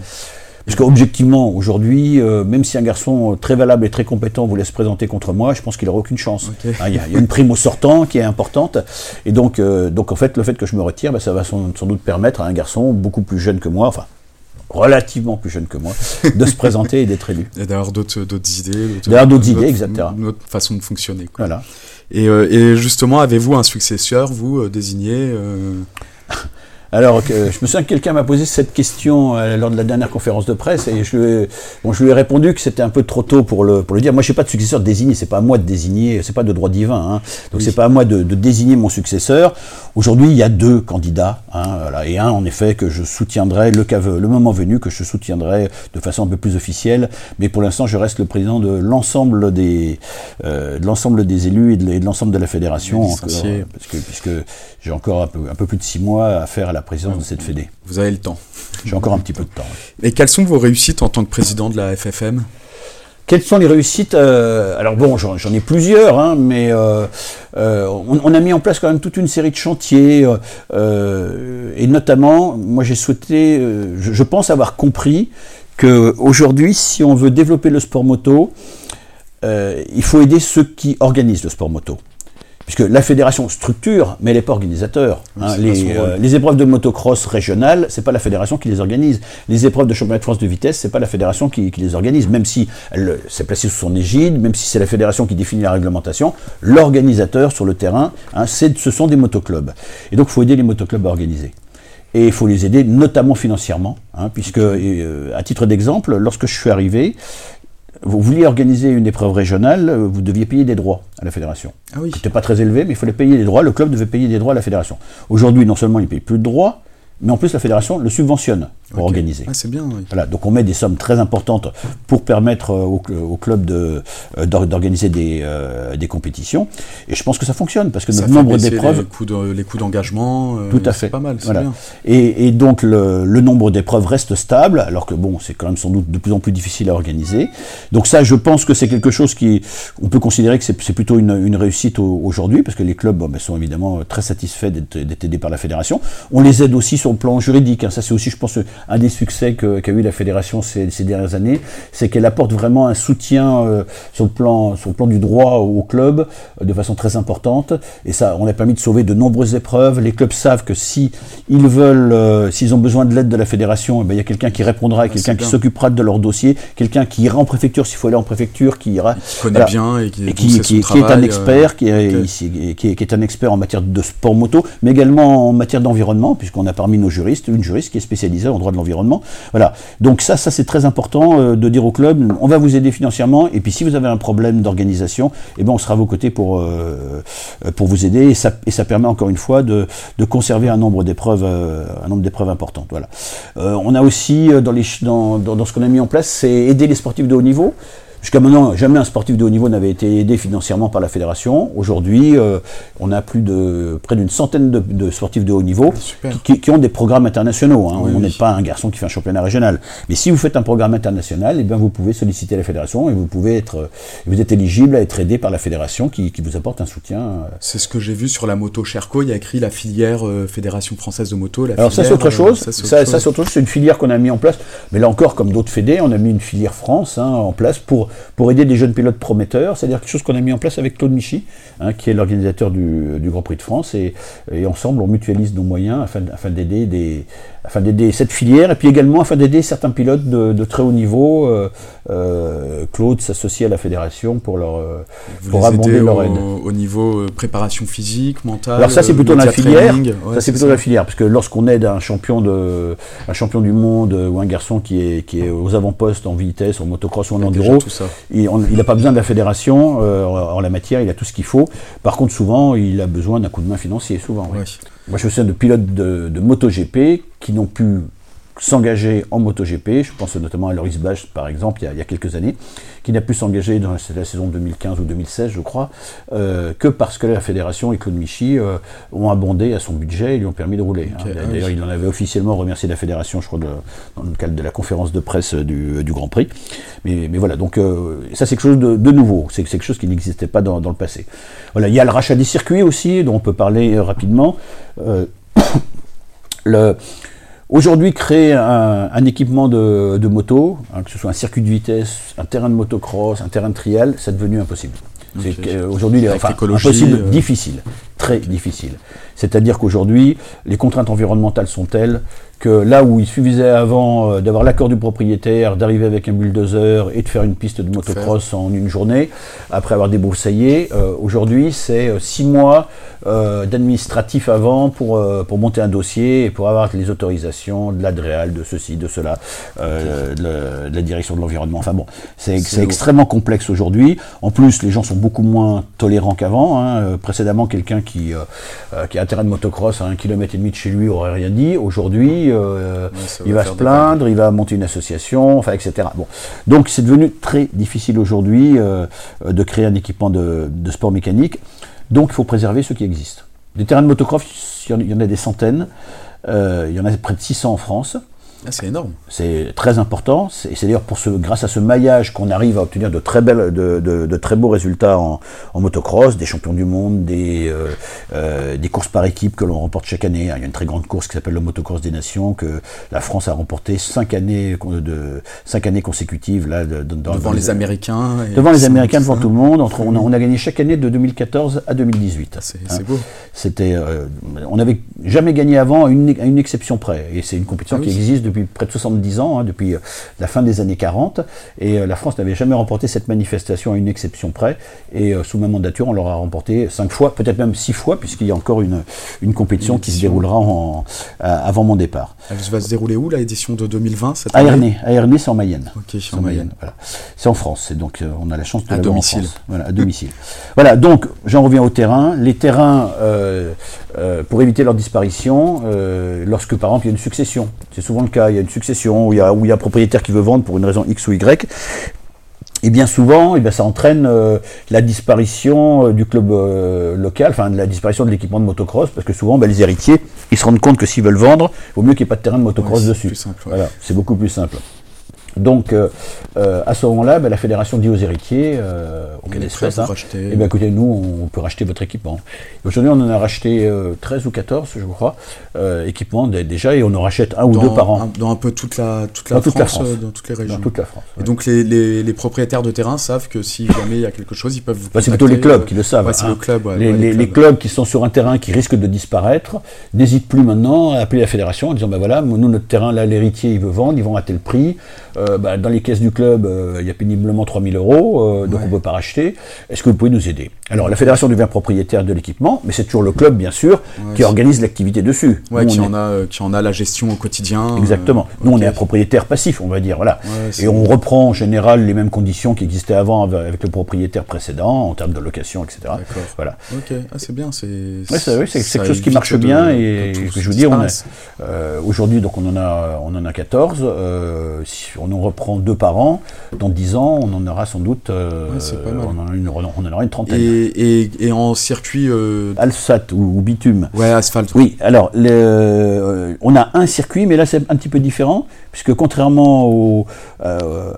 Parce qu'objectivement, aujourd'hui, euh, même si un garçon très valable et très compétent vous laisse présenter contre moi, je pense qu'il n'aura aucune chance. Hein, il y, a une prime au sortant qui est importante. Et donc, euh, donc en fait, le fait que je me retire, bah, ça va sans, doute permettre à un garçon beaucoup plus jeune que moi, enfin, relativement plus jeune que moi, de se présenter et d'être élu. Et d'avoir d'autres idées. D'avoir d'autres idées. Une autre façon de fonctionner. Voilà. Et, euh, et justement, avez-vous un successeur, vous, désigné Alors, je me souviens que quelqu'un m'a posé cette question euh, lors de la dernière conférence de presse et je lui ai, bon, je lui ai répondu que c'était un peu trop tôt pour le, pour le dire. Moi, je n'ai pas de successeur désigné, c'est pas à moi de désigner, c'est pas de droit divin. Hein. Donc, c'est pas à moi de, désigner mon successeur. Aujourd'hui, il y a deux candidats, hein, voilà, et un, en effet, que je soutiendrai le, le moment venu, que je soutiendrai de façon un peu plus officielle. Mais pour l'instant, je reste le président de l'ensemble des, euh, de l'ensemble des élus et de, l'ensemble de la fédération, parce que, puisque j'ai encore un peu, un peu plus de six mois à faire à la présidence de cette fédé. Vous avez le temps. J'ai encore un petit peu de temps. Et quelles sont vos réussites en tant que président de la FFM quelles sont les réussites euh, Alors bon, j'en ai plusieurs, hein, mais euh, euh, on, a mis en place quand même toute une série de chantiers, et notamment, moi j'ai souhaité, je, je, pense avoir compris que aujourd'hui, si on veut développer le sport moto, il faut aider ceux qui organisent le sport moto puisque la fédération structure, mais elle n'est pas organisateur. Hein. Euh, les, épreuves de motocross régionales, c'est pas la fédération qui les organise. Les épreuves de championnat de France de vitesse, c'est pas la fédération qui, les organise, même si elle s'est placée sous son égide, même si c'est la fédération qui définit la réglementation. L'organisateur sur le terrain, hein, ce sont des motoclubs. Et donc, il faut aider les motoclubs à organiser. Et il faut les aider, notamment financièrement, hein, puisque, euh, à titre d'exemple, lorsque je suis arrivé, vous vouliez organiser une épreuve régionale, euh, vous deviez payer des droits à la fédération. Ah oui. C'était pas très élevé, mais il fallait payer des droits. Le club devait payer des droits à la fédération. Aujourd'hui, non seulement il ne paye plus de droits, mais en plus la fédération le subventionne pour organiser. Ah, c'est bien. Voilà, donc on met des sommes très importantes pour permettre euh, au, au club de, euh, d'organiser des, euh, des compétitions. Et je pense que ça fonctionne parce que notre nombre d'épreuves. Les coûts, d'engagement. tout à fait. C'est pas mal. Voilà. Bien. Et, et, donc le, le nombre d'épreuves reste stable, alors que bon, c'est quand même sans doute de plus en plus difficile à organiser. Donc ça, je pense que c'est quelque chose qui, on peut considérer que c'est, plutôt une, une réussite aujourd'hui parce que les clubs bon, ben, sont évidemment très satisfaits d'être, d'être aidés par la fédération. On les aide aussi sur le plan juridique. Hein. Ça, c'est aussi, je pense, un des succès qu'a eu la fédération ces, dernières années, c'est qu'elle apporte vraiment un soutien euh, sur, le plan, sur le plan du droit au club euh, de façon très importante. Et ça, on a permis de sauver de nombreuses épreuves. Les clubs savent que si ils veulent, euh, s'ils ont besoin de l'aide de la fédération, eh ben, il y a quelqu'un qui répondra, ah, quelqu'un qui s'occupera de leur dossier, quelqu'un qui ira en préfecture s'il faut aller en préfecture, qui ira, qui connaît bien et qui, qui, est un expert, qui, est, qui, est, un expert en matière de sport moto, mais également en matière d'environnement, puisqu'on a parmi nos juristes une juriste qui est spécialisée en droit de l'environnement voilà. Donc ça, ça c'est très important euh, de dire au club, on va vous aider financièrement, et puis si vous avez un problème d'organisation, eh ben on sera à vos côtés pour, euh, pour vous aider, et ça, et ça permet encore une fois de, conserver un nombre d'épreuves, euh, un nombre d'épreuves importantes. Voilà. on a aussi dans, les, dans, dans ce qu'on a mis en place, c'est aider les sportifs de haut niveau. Jusqu'à maintenant, jamais un sportif de haut niveau n'avait été aidé financièrement par la fédération. Aujourd'hui, euh, on a plus de près d'une centaine de, sportifs de haut niveau qui, ont des programmes internationaux. Hein. on n'est pas un garçon qui fait un championnat régional. Mais si vous faites un programme international, eh bien vous pouvez solliciter la fédération et vous pouvez être, vous êtes éligible à être aidé par la fédération qui, vous apporte un soutien. Euh. C'est ce que j'ai vu sur la moto Sherco. Il y a écrit la filière euh, Fédération française de moto. Alors ça c'est autre chose. ça c'est autre chose. C'est une filière qu'on a mis en place. Mais là encore, comme d'autres fédés, on a mis une filière France hein, en place pour pour aider des jeunes pilotes prometteurs, c'est-à-dire quelque chose qu'on a mis en place avec Claude Michy, hein, qui est l'organisateur du, Grand Prix de France, et, ensemble on mutualise nos moyens afin, afin d'aider des, afin d'aider cette filière et puis également afin d'aider certains pilotes de, très haut niveau. Euh, euh, Claude s'associe à la fédération pour leur euh, pour abonder leur aide. Au niveau préparation physique, mentale. Alors ça c'est plutôt dans la filière. ça c'est plutôt la filère parce que lorsqu'on aide un champion de un champion du monde ou un garçon qui est qui est aux avant-postes en vitesse, en motocross ou en enduro, il n'a pas besoin de la fédération en, la matière, il a tout ce qu'il faut. Par contre souvent il a besoin d'un coup de main financier souvent. Moi, je me souviens de pilotes de, de MotoGP qui n'ont pu s'engager en MotoGP, je pense notamment à Loris Bach par exemple, il y, a, quelques années, qui n'a pu s'engager dans la, saison 2015 ou 2016 je crois, euh, que parce que la fédération et Claude Michy euh, ont abondé à son budget et lui ont permis de rouler. Hein. Ah d'ailleurs il en avait officiellement remercié la fédération je crois dans le cadre de la conférence de presse du, Grand Prix. Mais, voilà, donc euh, ça c'est quelque chose de, nouveau, c'est quelque chose qui n'existait pas dans, dans, le passé. Voilà, il y a le rachat des circuits aussi, dont on peut parler rapidement. le, Aujourd'hui, créer un, équipement de, moto, hein, que ce soit un circuit de vitesse, un terrain de motocross, un terrain de trial, c'est devenu impossible. Aujourd'hui, enfin, impossible, euh, difficile, très difficile. C'est-à-dire qu'aujourd'hui, les contraintes environnementales sont telles que là où il suffisait avant euh, d'avoir l'accord du propriétaire, d'arriver avec un bulldozer et de faire une piste de motocross en une journée, après avoir débroussaillé, euh, aujourd'hui c'est euh, six mois d'administratif avant pour, pour monter un dossier et pour avoir les autorisations de l'ADREAL, de ceci, de cela, de, la direction de l'environnement. Enfin bon, c'est extrêmement complexe aujourd'hui. En plus, les gens sont beaucoup moins tolérants qu'avant. Hein. Précédemment, quelqu'un qui, qui a un terrain de motocross à un kilomètre et demi de chez lui aurait rien dit. Aujourd'hui, euh, il va se plaindre, il va monter une association, enfin, etc. Bon. Donc c'est devenu très difficile aujourd'hui euh, de créer un équipement de, sport mécanique. Donc il faut préserver ce qui existe. Des terrains de motocross, il y en a des centaines. Euh, il y en a près de 600 en France. Ah, c'est énorme. C'est très important. C'est d'ailleurs pour ce, grâce à ce maillage qu'on arrive à obtenir de très, belles, de, de, très beaux résultats en, en, motocross, des champions du monde, des, euh, euh, des courses par équipe que l'on remporte chaque année. Il y a une très grande course qui s'appelle le Motocross des Nations que la France a remporté cinq années, de, cinq années consécutives là, devant les Américains. devant les Américains, devant tout le monde. Entre, on, a, on, a, gagné chaque année de 2014 à 2018. C'est hein. beau. C'était, euh, on n'avait jamais gagné avant à une, à une exception près. Et c'est une compétition ah qui existe depuis près de 70 ans, hein, depuis euh, la fin des années 40, et euh, la France n'avait jamais remporté cette manifestation à une exception près, et euh, sous ma mandature, on l'aura remporté cinq fois, peut-être même six fois, puisqu'il y a encore une, une compétition qui se déroulera en, avant mon départ. Elle va se dérouler où, l'édition de 2020 cette À Ernée, à Ernée c'est en Mayenne. Ok, c'est en Mayenne. Voilà. C'est en France, et donc on a la chance de à domicile. En France. Voilà, à domicile. voilà, donc j'en reviens au terrain. Les terrains, pour éviter leur disparition, lorsque par exemple il y a une succession, c'est souvent le cas, il y a une succession où il, y a, où il y a un propriétaire qui veut vendre pour une raison X ou Y, et bien souvent, et eh bien ça entraîne euh, la disparition euh, du club euh, local, enfin la disparition de l'équipement de motocross, parce que souvent, ben, les héritiers, ils se rendent compte que s'ils veulent vendre, il vaut mieux qu'il n'y ait pas de terrain de motocross dessus. Voilà, c'est beaucoup plus simple. Donc, euh, euh, à ce moment-là, ben, la fédération dit aux héritiers, euh, auquel espèce, hein, eh bien, écoutez, nous, on peut racheter votre équipement. Aujourd'hui, on en a racheté 13 ou 14, je crois, équipements déjà, et on en rachète un ou deux par an. dans un peu toute la, toute la, France, dans toutes les régions. Dans toute la France. Et donc, les, les, propriétaires de terrain savent que si jamais il y a quelque chose, ils peuvent vous bah, C'est plutôt les clubs qui le savent. Ouais, hein. le les, les, les, clubs. qui sont sur un terrain qui risque de disparaître n'hésitent plus maintenant à appeler la fédération en disant, ben voilà, nous, notre terrain, là, l'héritier, il veut vendre, ils vont à tel prix. Euh, bah, dans les caisses du club, euh, il y a péniblement 3000 euros, euh, donc on ne peut pas racheter. Est-ce que vous pouvez nous aider? Alors la fédération devient propriétaire de l'équipement, mais c'est toujours le club, bien sûr, qui organise l'activité dessus. qui, en a, qui en a la gestion au quotidien. Exactement. Nous, on est un propriétaire passif, on va dire. Voilà. Et on reprend en général les mêmes conditions qui existaient avant avec le propriétaire précédent, en termes de location, etc. Voilà. Ok, ah, c'est bien. C'est quelque chose qui marche bien. et je veux dire, aujourd'hui, donc on en a, on en a 14 on en reprend deux par an, dans dix ans, on en aura sans doute euh, On, en une, on, aura une trentaine. Et, et, en circuit euh... Alsat ou, bitume. Ouais, asphalte. Oui, alors euh, on a un circuit, mais là c'est un petit peu différent, puisque contrairement aux, euh,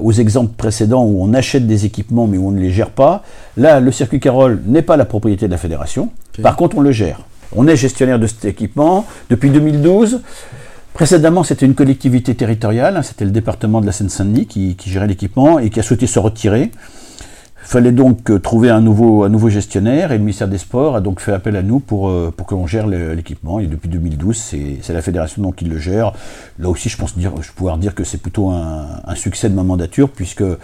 aux exemples précédents où on achète des équipements mais où on ne les gère pas, là le circuit Carole n'est pas la propriété de la fédération. Par contre, on le gère. On est gestionnaire de cet équipement depuis 2012. Précédemment, c'était une collectivité territoriale, hein, c'était le département de la Seine-Saint-Denis qui, gérait l'équipement et qui a souhaité se retirer. Il fallait donc euh, trouver un nouveau, gestionnaire et le ministère des Sports a donc fait appel à nous pour, euh, que l'on gère l'équipement. Et depuis 2012, c'est la fédération donc qui le gère. Là aussi, je pense pouvoir dire que c'est plutôt un, succès de ma mandature puisque euh,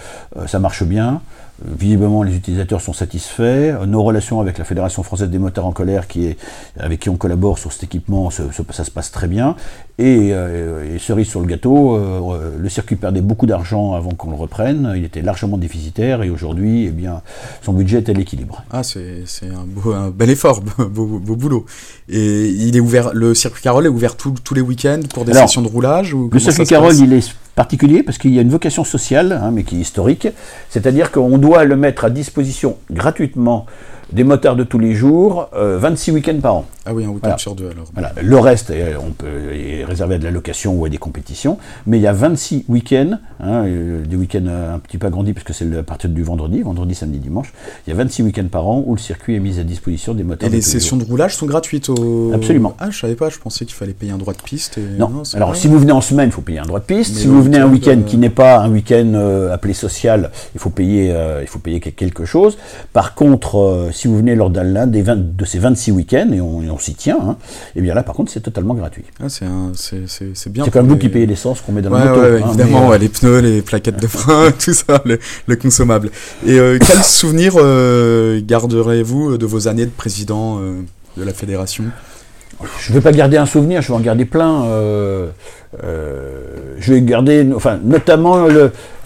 ça marche bien. Visiblement, les utilisateurs sont satisfaits. Nos relations avec la Fédération française des moteurs en colère, qui est, avec qui on collabore sur cet équipement, ça, se passe très bien. Et, euh, cerise sur le gâteau, euh, le circuit perdait beaucoup d'argent avant qu'on le reprenne. Il était largement déficitaire et aujourd'hui, eh bien, son budget est à l'équilibre. Ah, c'est un, un, bel effort, beau, boulot. Et il est ouvert, le circuit Carole est ouvert tous les week-ends pour des sessions de roulage ou Le circuit Carole, il est particulier parce qu'il y a une vocation sociale, hein, mais qui est historique, c'est-à-dire qu'on doit le mettre à disposition gratuitement des motards de tous les jours, 26 euh, week-ends par an. Ah oui, un week-end sur deux alors. Voilà. Le reste est, on peut, est réservé à de la location ou à des compétitions, mais il y a 26 week-ends, hein, euh, des week-ends un petit peu agrandis parce que c'est à partir du vendredi, vendredi, samedi, dimanche. Il y a 26 week-ends par an où le circuit est mis à disposition des motards. Et les sessions de roulage sont gratuites Absolument. Ah, je savais pas, je pensais qu'il fallait payer un droit de piste. Non, alors si vous venez en semaine, il faut payer un droit de piste. si vous venez un week-end qui n'est pas un week-end appelé social, il faut payer, il faut payer quelque chose. Par contre, si vous venez lors d'un de ces 26 week-ends et on, s'y tient, et hein, eh bien là, par contre, c'est totalement gratuit. Ah, c'est bien. C'est comme vous qui payez l'essence qu'on met dans la moto. Ouais, hein, évidemment, les pneus, les plaquettes de frein, tout ça, le, consommable. Et quel souvenir garderez-vous de vos années de président de la fédération? Je ne vais pas garder un souvenir, je vais en garder plein. Euh, euh, je vais garder, enfin, notamment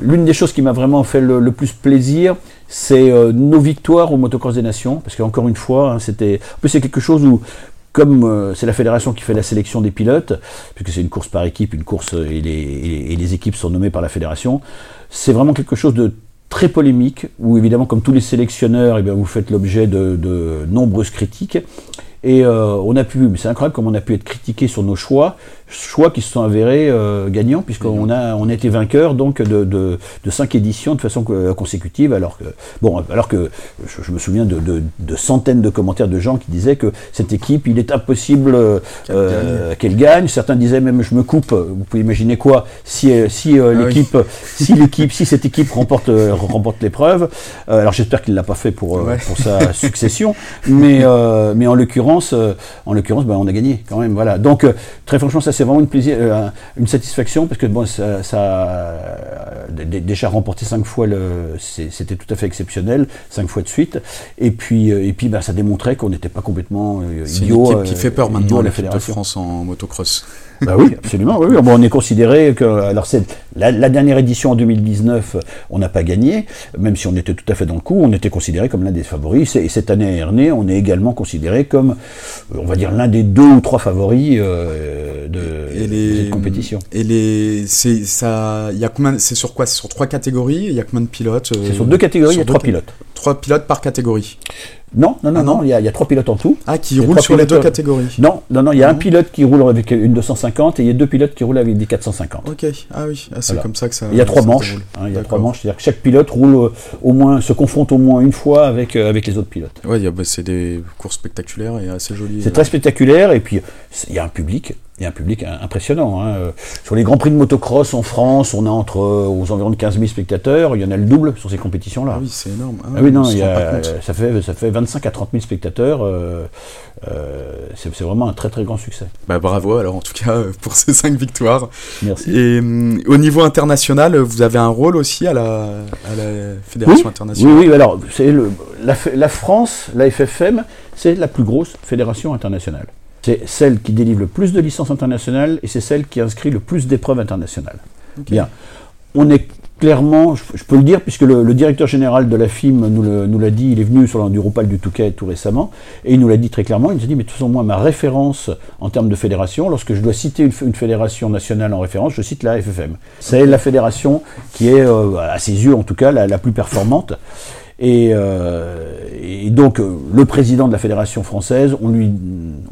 l'une des choses qui m'a vraiment fait le, plus plaisir, c'est euh, nos victoires au motocross des nations, parce qu'encore une fois, hein, c'était, en plus c'est quelque chose où, comme c'est la fédération qui fait la sélection des pilotes, puisque c'est une course par équipe, une course et les, équipes sont nommées par la fédération, c'est vraiment quelque chose de très polémique, où évidemment, comme tous les sélectionneurs, eh bien, vous faites l'objet de, de nombreuses critiques. Et euh, on a pu, c'est incroyable comme on a pu être critiqué sur nos choix, choix qui se sont avérés euh, gagnants, puisqu'on a, on a été vainqueur donc de, de, de, cinq éditions de façon consécutive, alors que, bon, alors que je, me souviens de, de, centaines de commentaires de gens qui disaient que cette équipe, il est impossible euh, qu'elle gagne. Certains disaient même, je me coupe, vous pouvez imaginer quoi, si, si ah l'équipe, si l'équipe, si cette équipe remporte, remporte l'épreuve. alors j'espère qu'il l'a pas fait pour, pour sa succession, mais, mais en l'occurrence, euh, en l'occurrence, ben, on a gagné quand même. Voilà. Donc, euh, très franchement, ça c'est vraiment une, plaisir, euh, une satisfaction parce que bon, ça, ça déjà remporté cinq fois, c'était tout à fait exceptionnel, cinq fois de suite. Et puis, et puis, ben, ça démontrait qu'on n'était pas complètement idiot. C'est une équipe qui fait peur maintenant la Fédération de France en motocross. Bah oui, absolument. Oui, Bon, on est considéré que. Alors, c'est la, dernière édition en 2019, on n'a pas gagné, même si on était tout à fait dans le coup, on était considéré comme l'un des favoris. Et cette année Ernée, on est également considéré comme, on va dire, l'un des deux ou trois favoris euh, de, cette compétition. Et les, c'est ça, il y a combien C'est sur quoi? C'est sur trois catégories? Il y a combien de pilotes C'est sur deux catégories. Il y a trois pilotes. Trois pilotes par catégorie. Non, non, non, ah non, il y, a, trois pilotes en tout. Ah, qui roulent sur les deux catégories Non, non, non, il y a un pilote qui roule avec une 250 et il y a deux pilotes qui roulent avec des 450. Ok, ah oui, ah, c'est comme ça que ça. Il y a trois manches. Hein, il y a trois manches, c'est-à-dire que chaque pilote roule euh, au moins, se confronte au moins une fois avec, euh, avec les autres pilotes. Ouais, bah, c'est des courses spectaculaires et assez jolies. C'est euh. très spectaculaire et puis il y a un public il y a un public impressionnant. Hein. Sur les grands prix de motocross en France, on a entre aux environs de 15 000 spectateurs. Il y en a le double sur ces compétitions-là. Ah oui, c'est énorme. Ah, oui, non, ça, fait, ça fait 25 à 30 000 spectateurs. Euh, euh, c'est vraiment un très très grand succès. Bah, bravo alors en tout cas pour ces 5 victoires. Merci. Et au niveau international, vous avez un rôle aussi à la, à la Fédération internationale Oui, oui, alors la, la France, la FFM, c'est la plus grosse fédération internationale. C'est celle qui délivre le plus de licences internationales et c'est celle qui inscrit le plus d'épreuves internationales. Bien. On est clairement, je, peux le dire, puisque le, directeur général de la FIM nous l'a dit, il est venu sur l'Enduropal du Touquet tout récemment, et il nous l'a dit très clairement, il nous a dit, mais de toute façon, moi, ma référence en termes de fédération, lorsque je dois citer une, fédération nationale en référence, je cite la FFM. C'est la fédération qui est, euh, à ses yeux en tout cas, la plus performante. Euh, et, donc, euh, le président de la fédération française, on lui,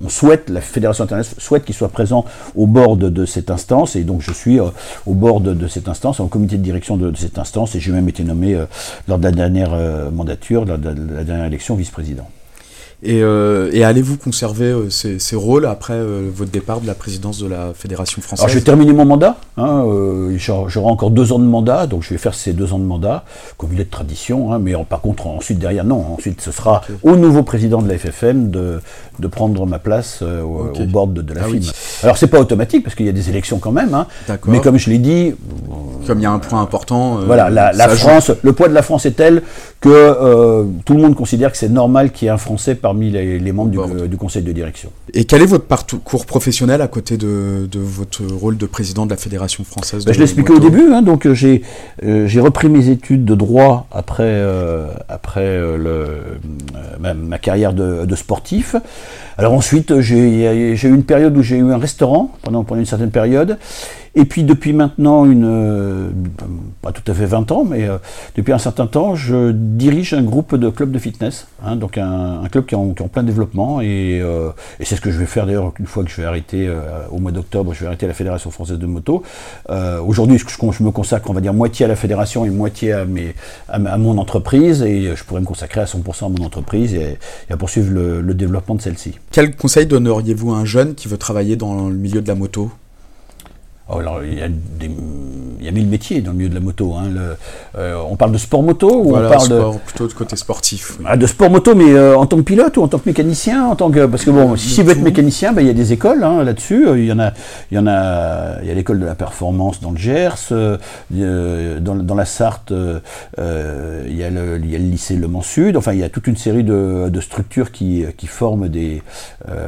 souhaite, la fédération internationale souhaite qu'il soit présent au bord de, cette instance, et donc je suis euh, au bord de, cette instance, en comité de direction de, cette instance, et j'ai même été nommé lors de la dernière mandature, lors de la dernière élection, vice-président. Euh, et, allez-vous conserver euh, ces, rôles après euh, votre départ de la présidence de la Fédération française? Alors, je vais terminer mon mandat. Hein, J'aurai encore deux ans de mandat, donc je vais faire ces deux ans de mandat, comme il est de tradition. Hein, mais par contre, ensuite, derrière, non. Ensuite, ce sera au nouveau président de la FFM de, de prendre ma place au, bord de, la ah FIM. Alors, c'est pas automatique, parce qu'il y a des élections quand même. Hein, mais comme je l'ai dit... Comme il y a un point important... voilà, la, la France, le poids de la France est tel que tout le monde considère que c'est normal qu'il y ait un Français par parmi les, membres du, conseil de direction. Et quel est votre parcours professionnel à côté de, votre rôle de président de la Fédération française ben, Je l'expliquais au début, hein, donc euh, j'ai euh, j'ai repris mes études de droit après, euh, après le, ma, carrière de, de, sportif. Alors ensuite, j'ai eu une période où j'ai eu un restaurant pendant, pendant une certaine période. Et puis depuis maintenant une, euh, pas tout à fait 20 ans, mais euh, depuis un certain temps, je dirige un groupe de clubs de fitness, hein, donc un, club qui est, en, plein développement, euh, et, c'est ce que je vais faire d'ailleurs une fois que je vais arrêter au mois d'octobre, je vais arrêter la Fédération française de moto. Aujourd'hui, je, je, me consacre, on va dire, moitié à la fédération et moitié à, mes, à, mon entreprise, et je pourrais me consacrer à 100% à mon entreprise et, à poursuivre le, le développement de celle-ci. Quel conseil donneriez-vous à un jeune qui veut travailler dans le milieu de la moto? Alors, il y, a y a mille métiers dans le milieu de la moto. Hein. Le, on parle de sport moto ou voilà, on parle sport, de plutôt de côté sportif. Ah, de sport moto, mais en tant que pilote ou en tant que mécanicien, en tant que parce que bon, si, si vous êtes mécanicien, ben, il y a des écoles hein, là-dessus. Il y en a, il y en a, il y a l'école de la performance dans le Gers, dans, dans, la Sarthe, il y, a le, il y a le lycée Le Mans Sud. Enfin, il y a toute une série de, de structures qui, qui forment des,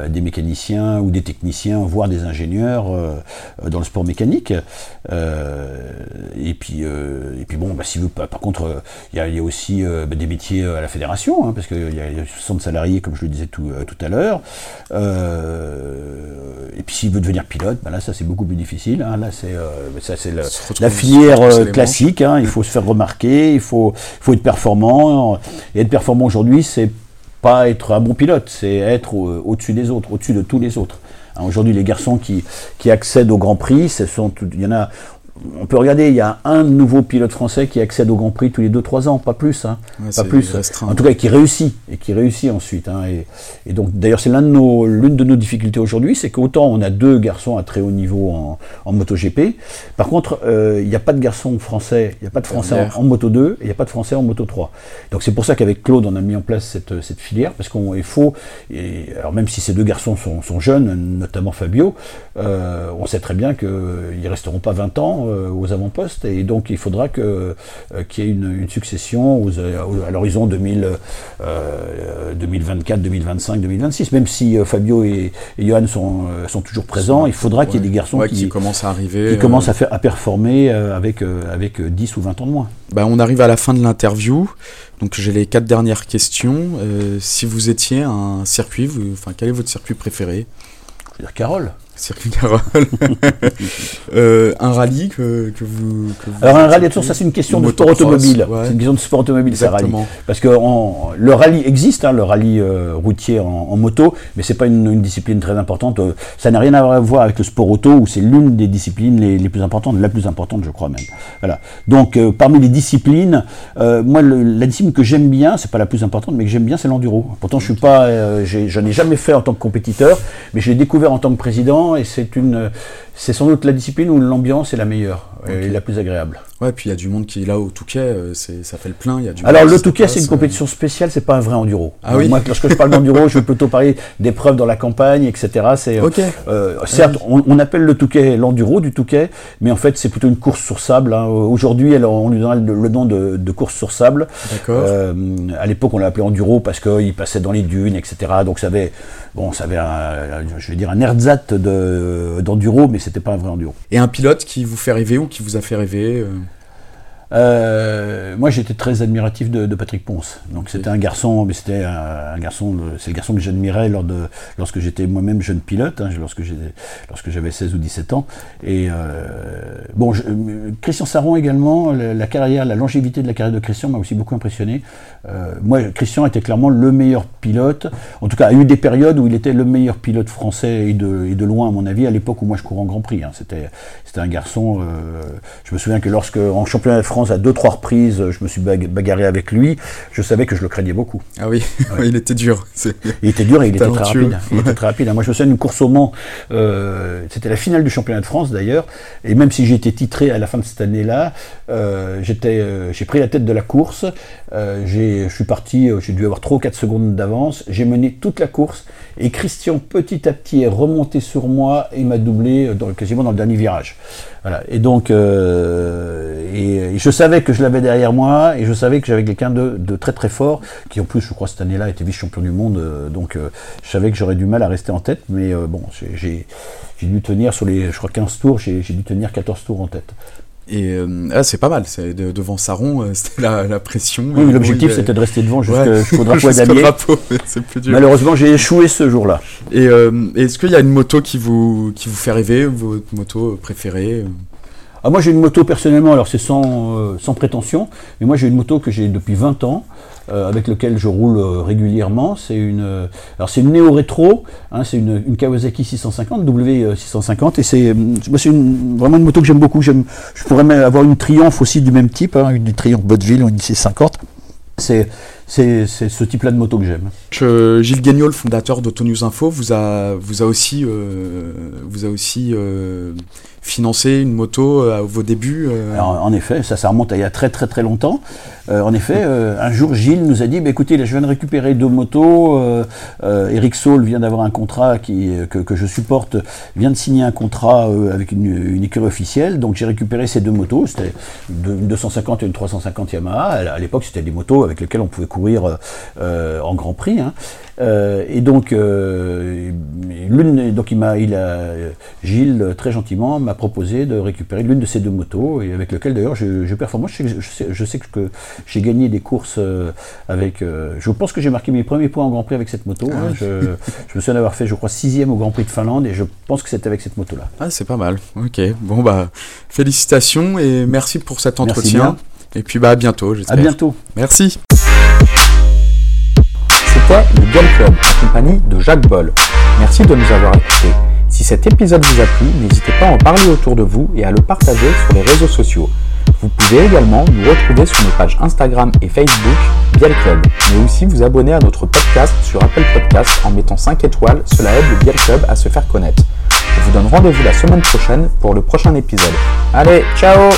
des mécaniciens ou des techniciens, voire des ingénieurs dans le sport mécanique. Et puis, et puis bon, bah, si vous, par contre, il y a, y aussi bah, des métiers à la fédération, hein, parce qu'il y a 60 salariés, comme je le disais tout, tout à l'heure. et puis s'il veut devenir pilote, bah, là ça c'est beaucoup plus difficile. Hein. Là c'est ça c'est la filière classique. Hein. Il faut se faire remarquer, il faut, il faut être performant. Et être performant aujourd'hui, c'est pas être un bon pilote, c'est être au-dessus des autres, au-dessus de tous les autres. Aujourd'hui, les garçons qui, qui accèdent au Grand Prix, ce sont, il y en a, on peut regarder, il y a un nouveau pilote français qui accède au Grand Prix tous les 2-3 ans, pas plus. Hein, ouais, pas plus. Restreint. En tout cas, qui réussit, et qui réussit ensuite. Hein, et, et, donc, d'ailleurs, c'est l'une de, nos, de nos difficultés aujourd'hui, c'est qu'autant on a deux garçons à très haut niveau en, en MotoGP, par contre, euh, il n'y a pas de garçons français, il n'y a pas de français en, en, Moto 2, et il n'y a pas de français en Moto 3. Donc c'est pour ça qu'avec Claude, on a mis en place cette, cette filière, parce qu'il faut, et, alors même si ces deux garçons sont, sont jeunes, notamment Fabio, euh, on sait très bien qu'ils ne resteront pas 20 ans euh, aux avant-postes et donc il faudra que euh, qu'il y ait une, une succession aux, à l'horizon 2000, euh, 2024, 2025, 2026. Même si euh, Fabio et, et Johan sont, sont toujours présents, il faudra qu'il y ait des garçons ouais, qui, qui, commencent à arriver, qui commencent à, faire, à performer avec, avec 10 ou 20 ans de moins. Bah, on arrive à la fin de l'interview. Donc j'ai les quatre dernières questions. si vous étiez un circuit, vous, enfin quel est votre circuit préféré? Je veux dire Carole. Circuit Carole. euh, un rallye que, que, vous, que, vous, Alors un rallye, ça c'est une question de sport automobile. Ouais. C'est une question de sport automobile, ça rallye. Parce que le rallye existe, hein, le rallye euh, routier en, en, moto, mais c'est pas une, une, discipline très importante. Ça n'a rien à voir avec le sport auto, où c'est l'une des disciplines les, les, plus importantes, la plus importante, je crois même. Voilà. Donc euh, parmi les disciplines, euh, moi le, la discipline que j'aime bien, c'est pas la plus importante, mais que j'aime bien, c'est l'enduro. Pourtant je suis pas, j'en ai, ai jamais fait en tant que compétiteur, mais je l'ai découvert en tant que président et c'est une, c'est sans doute la discipline où l'ambiance est la meilleure okay. et la plus agréable. Ouais, puis il y a du monde qui est là au Touquet, ça fait le plein. Y a du Alors le Touquet, c'est une compétition spéciale, c'est pas un vrai enduro. Ah oui Moi, lorsque je parle d'enduro, je veux plutôt parler d'épreuves dans la campagne, etc. C'est, okay. euh, certes, on, on, appelle le Touquet l'enduro du Touquet, mais en fait, c'est plutôt une course sur sable. Hein. Aujourd'hui, on lui donne le, nom de, de, course sur sable. D'accord. Euh, à l'époque, on l'a appelé enduro parce qu'il passait dans les dunes, etc. Donc ça avait, bon, ça avait, un, je vais dire, un ersatz de, d'enduro, c'était pas un vrai enduro. Et un pilote qui vous fait rêver ou qui vous a fait rêver euh... Euh, moi, j'étais très admiratif de, de Patrick Ponce. Donc, c'était un garçon, mais c'était un, un, garçon, c'est le garçon que j'admirais lors de, lorsque j'étais moi-même jeune pilote, hein, lorsque j'étais, lorsque j'avais 16 ou 17 ans. Et euh, bon, je, Christian Saron également, la, la, carrière, la longévité de la carrière de Christian m'a aussi beaucoup impressionné. Euh, moi, Christian était clairement le meilleur pilote. En tout cas, a eu des périodes où il était le meilleur pilote français et de, et de loin, à mon avis, à l'époque où moi je courais en Grand Prix. Hein. C'était, c'était un garçon. Je me souviens que lorsque en championnat de France à deux trois reprises, je me suis bagarré avec lui. Je savais que je le craignais beaucoup. Ah oui, ouais. il était dur. Il était dur et il était très rapide. Il était très rapide. Moi, je me souviens d'une course au Mans. Euh, c'était la finale du championnat de France d'ailleurs. Et même si j'ai été titré à la fin de cette année-là, euh, j'étais, euh, j'ai pris la tête de la course. j'ai, je suis parti. J'ai dû avoir 3 ou 4 secondes d'avance. J'ai mené toute la course. Et Christian, petit à petit, est remonté sur moi et m'a doublé dans, quasiment dans le dernier virage. Voilà. Et donc, et, et, je savais que je l'avais derrière moi, et je savais que j'avais quelqu'un de, de, très très fort, qui en plus, je crois, cette année-là, était vice-champion du monde. Euh, donc, euh, je savais que j'aurais du mal à rester en tête, mais euh, bon, j'ai dû tenir sur les, je crois, 15 tours, j'ai dû tenir 14 tours en tête. Et ah, c'est pas mal, c'est de, devant Saron, c'était la, la, pression. Oui, l'objectif c'était de rester devant jusqu'au ouais. jusqu drapeau plus dur. Malheureusement, j'ai échoué ce jour-là. Et est-ce qu'il y a une moto qui vous, qui vous fait rêver, votre moto préférée ah, Moi j'ai une moto personnellement, alors c'est sans, sans prétention, mais moi j'ai une moto que j'ai depuis 20 ans. Euh, avec lequel je roule euh, régulièrement. C'est une, euh, alors c'est une néo rétro, hein, c'est une, une, Kawasaki 650 W650 et c'est, une, vraiment une moto que j'aime beaucoup. Je pourrais même avoir une Triumph aussi du même type, hein, une Triumph Botteville ou une 650. C'est c'est ce type-là de moto que j'aime. Gilles Guignol, le fondateur d'Autonews Info, vous a, vous a aussi, euh, vous a aussi euh, financer une moto à vos débuts En effet, ça, remonte à il y a très très très longtemps. en effet, un jour, Gilles nous a dit, bah, écoutez, je viens de récupérer deux motos. Eric Saul vient d'avoir un contrat que, je supporte, vient de signer un contrat avec une, écurie officielle. Donc j'ai récupéré ces deux motos. C'était une 250 et une 350 Yamaha. À l'époque, c'était des motos avec lesquelles on pouvait courir en Grand Prix. Hein. Euh, et donc, euh, donc il a, Gilles très gentiment m'a proposé de récupérer l'une de ces deux motos et avec lequel d'ailleurs je, je performe. Je sais, je sais, que j'ai gagné des courses euh, avec. je pense que j'ai marqué mes premiers points en Grand Prix avec cette moto. Hein. Ah je, je, me souviens d'avoir fait, je crois, sixième au Grand Prix de Finlande et je pense que c'était avec cette moto-là. Ah, c'est pas mal. Ok. Bon bah, félicitations et merci pour cet entretien. Et puis bah à bientôt. À bientôt. Merci. C'était le Gun Club en compagnie de Jacques Boll. Merci de nous avoir écoutés. Si cet épisode vous a plu, n'hésitez pas à en parler autour de vous et à le partager sur les réseaux sociaux. Vous pouvez également nous retrouver sur nos pages Instagram et Facebook Biel Club, mais aussi vous abonner à notre podcast sur Apple Podcast en mettant 5 étoiles, cela aide le Biel Club à se faire connaître. Je vous donne rendez-vous la semaine prochaine pour le prochain épisode. Allez, ciao